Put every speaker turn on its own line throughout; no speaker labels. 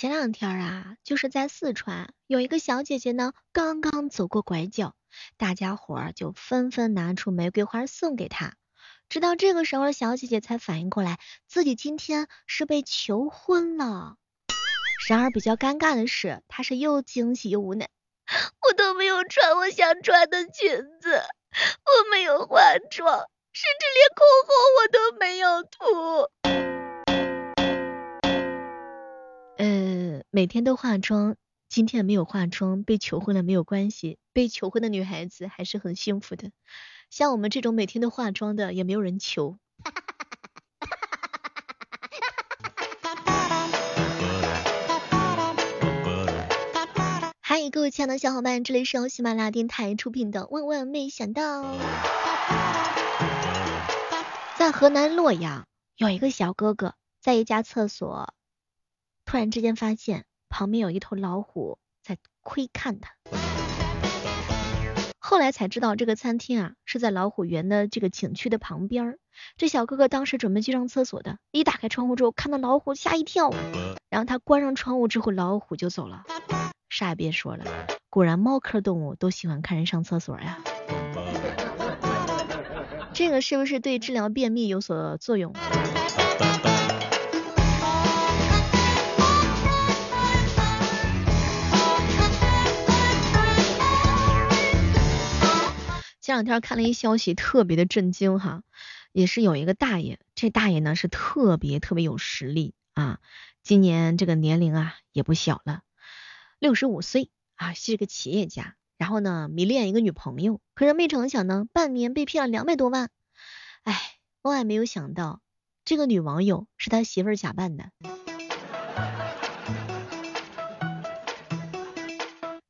前两天啊，就是在四川，有一个小姐姐呢，刚刚走过拐角，大家伙儿就纷纷拿出玫瑰花送给她。直到这个时候，小姐姐才反应过来，自己今天是被求婚了。然而比较尴尬的是，她是又惊喜又无奈，我都没有穿我想穿的裙子，我没有化妆，甚至连口红我都没有涂。每天都化妆，今天没有化妆，被求婚了没有关系，被求婚的女孩子还是很幸福的。像我们这种每天都化妆的，也没有人求。哈哈哈哈哈哈嗨，各位亲爱的小伙伴，这里是由喜马拉雅电台出品的《万万没想到》。在河南洛阳，有一个小哥哥在一家厕所。突然之间发现旁边有一头老虎在窥看他，后来才知道这个餐厅啊是在老虎园的这个景区的旁边。这小哥哥当时准备去上厕所的，一打开窗户之后看到老虎吓一跳，然后他关上窗户之后老虎就走了。啥也别说了，果然猫科动物都喜欢看人上厕所呀。这个是不是对治疗便秘有所作用？这两天看了一消息，特别的震惊哈，也是有一个大爷，这大爷呢是特别特别有实力啊，今年这个年龄啊也不小了，六十五岁啊，是个企业家，然后呢迷恋一个女朋友，可是没成想呢，半年被骗了两百多万，哎，万万没有想到，这个女网友是他媳妇儿假扮的，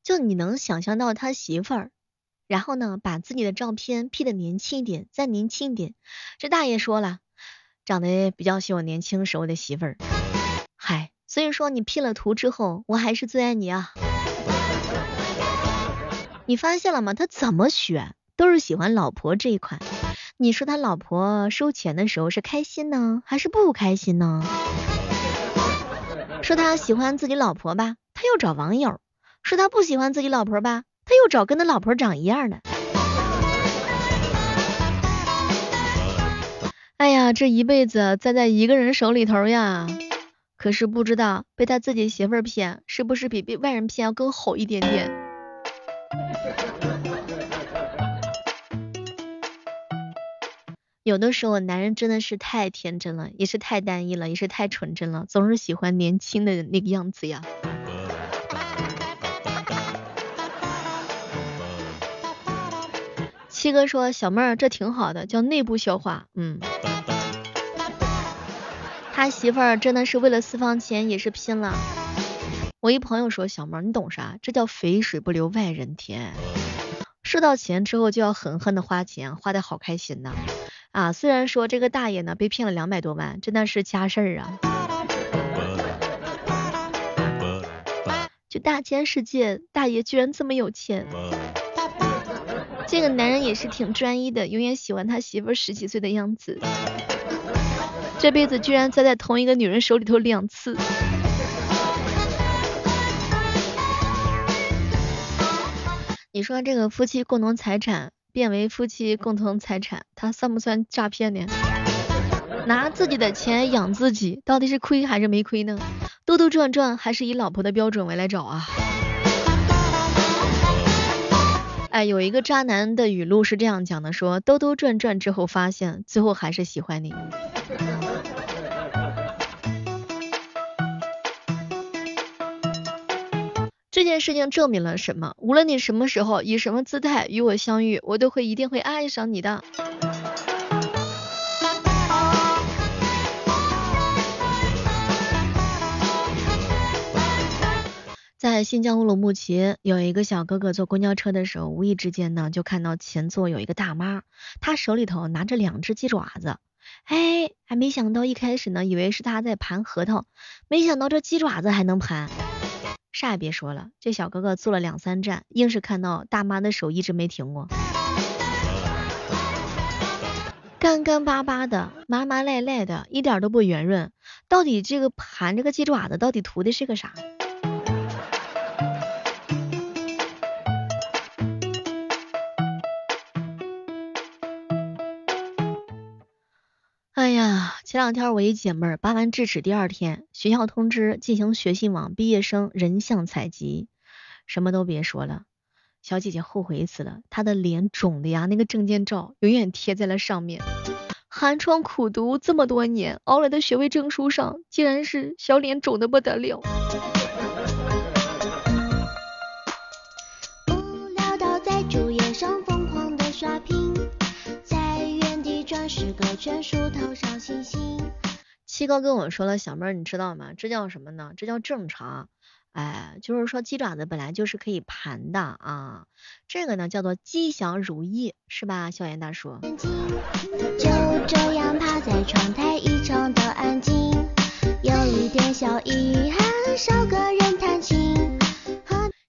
就你能想象到他媳妇儿。然后呢，把自己的照片 P 的年轻一点，再年轻一点。这大爷说了，长得比较像我年轻时候的媳妇儿。嗨，所以说你 P 了图之后，我还是最爱你啊。你发现了吗？他怎么选都是喜欢老婆这一款。你说他老婆收钱的时候是开心呢，还是不开心呢？说他喜欢自己老婆吧，他又找网友；说他不喜欢自己老婆吧。又找跟他老婆长一样的，哎呀，这一辈子栽在一个人手里头呀，可是不知道被他自己媳妇儿骗，是不是比被外人骗要更好一点点？有的时候男人真的是太天真了，也是太单一了，也是太纯真了，总是喜欢年轻的那个样子呀。七哥说：“小妹儿，这挺好的，叫内部消化。”嗯，他媳妇儿真的是为了私房钱也是拼了。我一朋友说：“小妹儿，你懂啥？这叫肥水不流外人田。收到钱之后就要狠狠的花钱，花的好开心呐！啊，虽然说这个大爷呢被骗了两百多万，真的是家事儿啊。就大千世界，大爷居然这么有钱。”这个男人也是挺专一的，永远喜欢他媳妇十几岁的样子。这辈子居然栽在同一个女人手里头两次。你说这个夫妻共同财产变为夫妻共同财产，他算不算诈骗呢？拿自己的钱养自己，到底是亏还是没亏呢？兜兜转转，还是以老婆的标准为来找啊？哎，有一个渣男的语录是这样讲的：说兜兜转转之后，发现最后还是喜欢你。这件事情证明了什么？无论你什么时候以什么姿态与我相遇，我都会一定会爱上你的。在新疆乌鲁木齐，有一个小哥哥坐公交车的时候，无意之间呢，就看到前座有一个大妈，她手里头拿着两只鸡爪子，哎，还没想到一开始呢，以为是她在盘核桃，没想到这鸡爪子还能盘。啥也别说了，这小哥哥坐了两三站，硬是看到大妈的手一直没停过。干干巴巴的，麻麻赖赖的，一点都不圆润。到底这个盘这个鸡爪子到底图的是个啥？前两天我一姐妹儿拔完智齿第二天，学校通知进行学信网毕业生人像采集，什么都别说了。小姐姐后悔死了，她的脸肿的呀，那个证件照永远贴在了上面。寒窗苦读这么多年，熬来的学位证书上，竟然是小脸肿的不得了。个圈数头上星星。七哥跟我说了，小妹儿你知道吗？这叫什么呢？这叫正常。哎，就是说鸡爪子本来就是可以盘的啊，这个呢叫做吉祥如意，是吧，小严大叔？就这样趴在窗台，异常的安静，有一点小遗憾，少个人弹琴。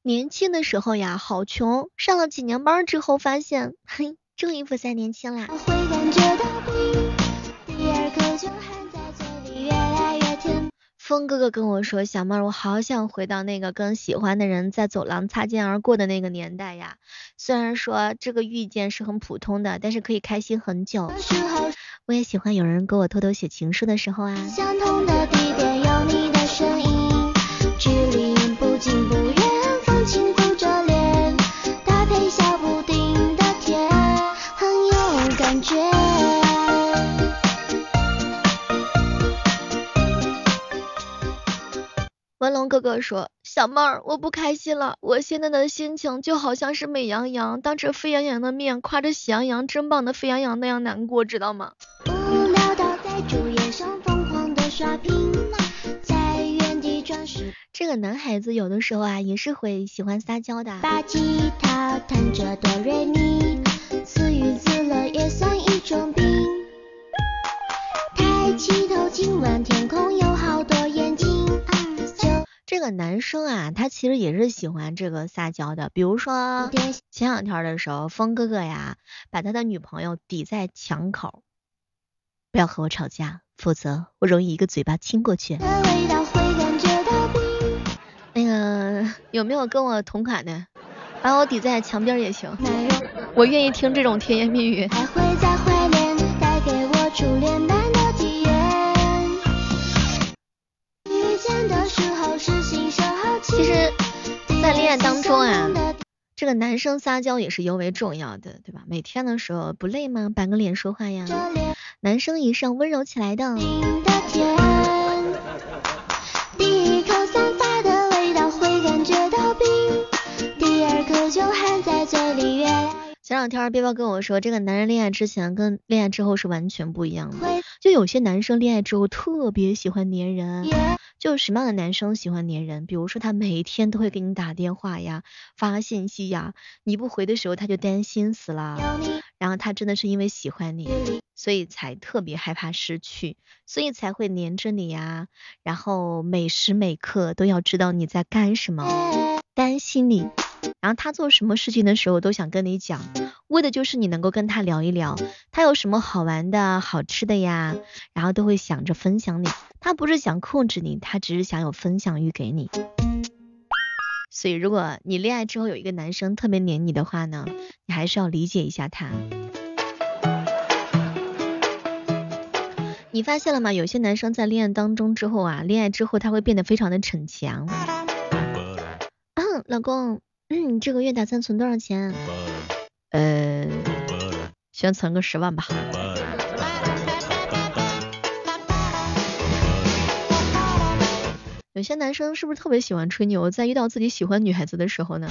年轻的时候呀，好穷，上了几年班之后，发现，嘿，终于不再年轻啦。风哥哥跟我说，小妹儿，我好想回到那个跟喜欢的人在走廊擦肩而过的那个年代呀。虽然说这个遇见是很普通的，但是可以开心很久。我也喜欢有人给我偷偷写情书的时候啊。相同的文龙哥哥说：“小妹儿，我不开心了，我现在的心情就好像是美羊羊当着沸羊羊的面夸着喜羊羊真棒的沸羊羊那样难过，知道吗？”这个男孩子有的时候啊，也是会喜欢撒娇的。把吉他弹着哆瑞咪，自娱自乐也算一种病。抬起头，今晚天个男生啊，他其实也是喜欢这个撒娇的。比如说前两天的时候，峰哥哥呀，把他的女朋友抵在墙口，不要和我吵架，否则我容易一个嘴巴亲过去。那个 有没有跟我同款的？把我抵在墙边也行，我愿意听这种甜言蜜语。其实，在恋爱当中啊，这个男生撒娇也是尤为重要的，对吧？每天的时候不累吗？板个脸说话呀，男生一上温柔起来的。第一口散发的味道会感觉到冰，第二口就含在嘴里。前两天背包跟我说，这个男人恋爱之前跟恋爱之后是完全不一样的。就有些男生恋爱之后特别喜欢粘人。就什么样的男生喜欢粘人？比如说他每天都会给你打电话呀、发信息呀，你不回的时候他就担心死了。然后他真的是因为喜欢你，所以才特别害怕失去，所以才会黏着你呀。然后每时每刻都要知道你在干什么，担心你。然后他做什么事情的时候都想跟你讲，为的就是你能够跟他聊一聊，他有什么好玩的好吃的呀，然后都会想着分享你。他不是想控制你，他只是想有分享欲给你。所以，如果你恋爱之后有一个男生特别黏你的话呢，你还是要理解一下他。你发现了吗？有些男生在恋爱当中之后啊，恋爱之后他会变得非常的逞强。嗯，老公，嗯，这个月打算存多少钱？呃，先存个十万吧。有些男生是不是特别喜欢吹牛，在遇到自己喜欢女孩子的时候呢？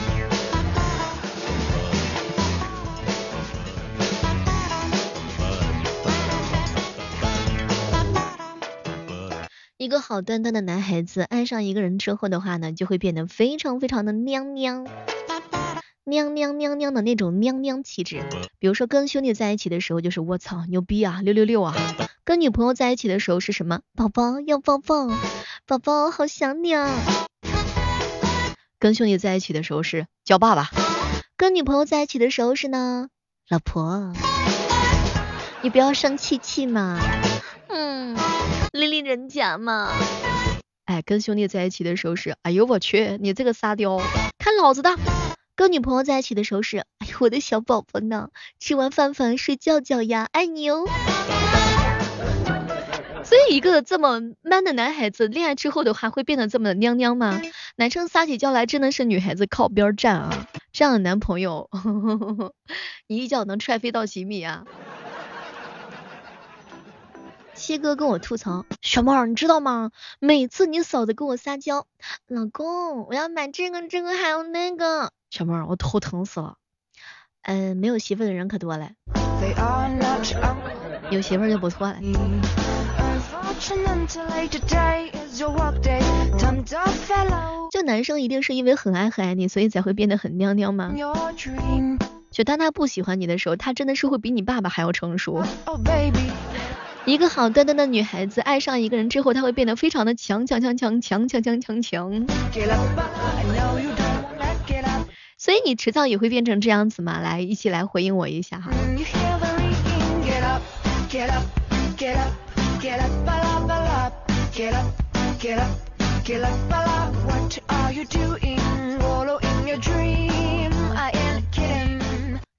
个好端端的男孩子爱上一个人之后的话呢，就会变得非常非常的娘娘，娘娘娘娘的那种娘娘气质。比如说跟兄弟在一起的时候，就是我操牛逼啊，六六六啊。跟女朋友在一起的时候是什么？宝宝要抱抱，宝宝好想你啊。跟兄弟在一起的时候是叫爸爸，跟女朋友在一起的时候是呢，老婆。你不要生气气嘛。嗯，理理人家嘛。哎，跟兄弟在一起的时候是，哎呦我去，你这个沙雕，看老子的。跟女朋友在一起的时候是，哎呦我的小宝宝呢，吃完饭饭睡觉觉呀，爱你哦。所以一个这么 man 的男孩子，恋爱之后的话会变得这么娘娘吗？男生撒起娇来真的是女孩子靠边站啊，这样的男朋友，你一脚能踹飞到几米啊？七哥跟我吐槽，小猫你知道吗？每次你嫂子跟我撒娇，老公我要买这个这个还有那个，小猫我头疼死了。嗯，没有媳妇的人可多了，有媳妇就不错了。就男生一定是因为很爱很爱你，所以才会变得很娘娘吗？就当他不喜欢你的时候，他真的是会比你爸爸还要成熟。一个好端端的女孩子爱上一个人之后，她会变得非常的强强强强强强强强强。所以你迟早也会变成这样子嘛？来，一起来回应我一下哈。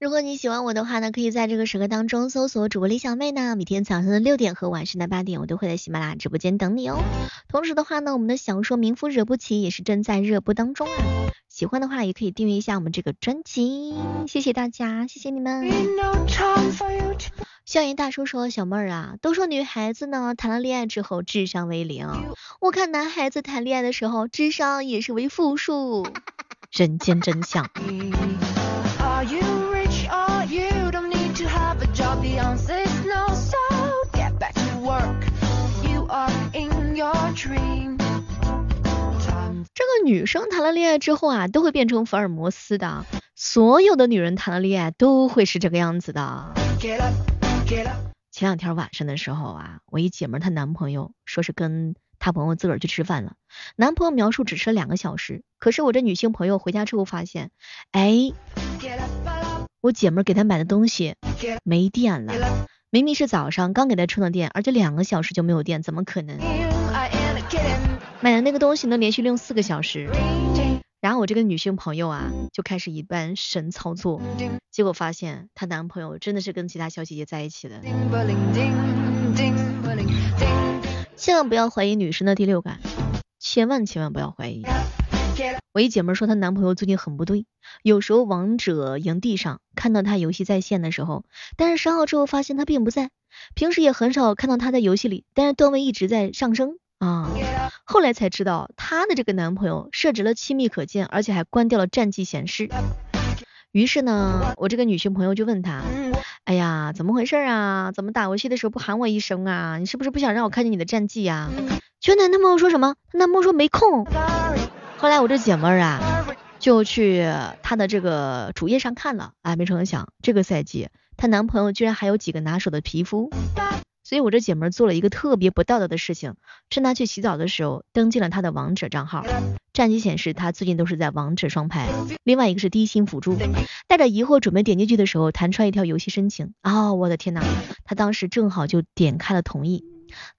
如果你喜欢我的话呢，可以在这个时刻当中搜索主播李小妹呢，每天早上的六点和晚上的八点，我都会在喜马拉雅直播间等你哦。同时的话呢，我们的小说《名夫惹不起》也是正在热播当中啊。喜欢的话也可以订阅一下我们这个专辑，谢谢大家，谢谢你们。校园大叔说，小妹儿啊，都说女孩子呢谈了恋爱之后智商为零，我看男孩子谈恋爱的时候智商也是为负数，人间真相。这个女生谈了恋爱之后啊，都会变成福尔摩斯的。所有的女人谈了恋爱都会是这个样子的。前两天晚上的时候啊，我一姐们她男朋友说是跟她朋友自个儿去吃饭了，男朋友描述只吃了两个小时，可是我这女性朋友回家之后发现，哎。我姐们给她买的东西没电了，明明是早上刚给她充的电，而且两个小时就没有电，怎么可能？买的那个东西能连续用四个小时，然后我这个女性朋友啊就开始一般神操作，结果发现她男朋友真的是跟其他小姐姐在一起的。千万不要怀疑女生的第六感，千万千万不要怀疑。我一姐妹说她男朋友最近很不对，有时候王者营地上看到他游戏在线的时候，但是删号之后发现他并不在，平时也很少看到他在游戏里，但是段位一直在上升啊。后来才知道她的这个男朋友设置了亲密可见，而且还关掉了战绩显示。于是呢，我这个女性朋友就问他，哎呀，怎么回事啊？怎么打游戏的时候不喊我一声啊？你是不是不想让我看见你的战绩呀？结果男朋友说什么？男朋友说没空。后来我这姐妹儿啊，就去她的这个主页上看了，哎，没成想这个赛季她男朋友居然还有几个拿手的皮肤，所以我这姐妹儿做了一个特别不道德的事情，趁她去洗澡的时候登进了她的王者账号，战绩显示她最近都是在王者双排，另外一个是低薪辅助，带着疑惑准备点进去的时候，弹出来一条游戏申请，哦，我的天呐，她当时正好就点开了同意，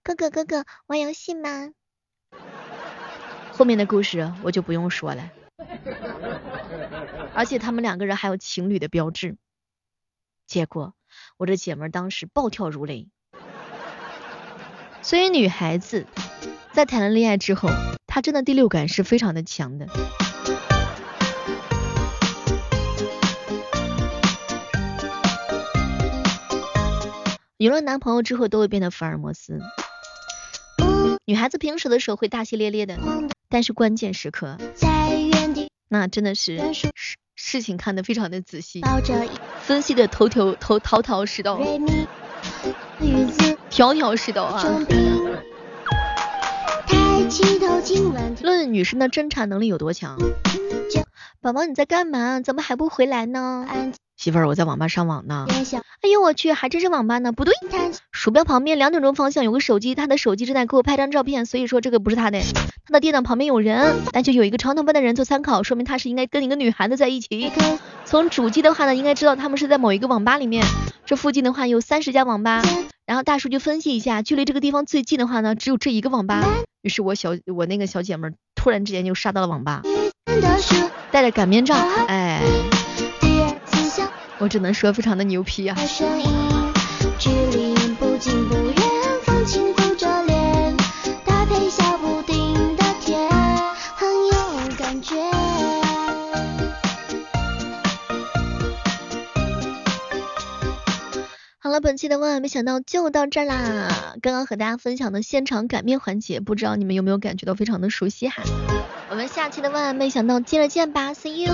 哥哥哥哥玩游戏吗？后面的故事我就不用说了，而且他们两个人还有情侣的标志。结果我这姐们当时暴跳如雷。所以女孩子在谈了恋爱之后，她真的第六感是非常的强的。有了男朋友之后都会变得福尔摩斯。女孩子平时的时候会大系列列的。但是关键时刻，那真的是事事情看得非常的仔细，分析的头头头头头是道，条条是道啊。论女生的侦查能力有多强？宝宝你在干嘛？怎么还不回来呢？媳妇儿，我在网吧上网呢。哎呦我去，还真是网吧呢。不对，鼠标旁边两点钟方向有个手机，他的手机正在给我拍张照片，所以说这个不是他的。他的电脑旁边有人，那就有一个长头发的人做参考，说明他是应该跟一个女孩子在一起。从主机的话呢，应该知道他们是在某一个网吧里面。这附近的话有三十家网吧，然后大数据分析一下，距离这个地方最近的话呢，只有这一个网吧。于是我小我那个小姐妹突然之间就杀到了网吧，带着擀面杖，哎，我只能说非常的牛批啊。本期的万万没想到就到这儿啦。刚刚和大家分享的现场擀面环节，不知道你们有没有感觉到非常的熟悉哈？我们下期的万万没想到接着见吧，See you。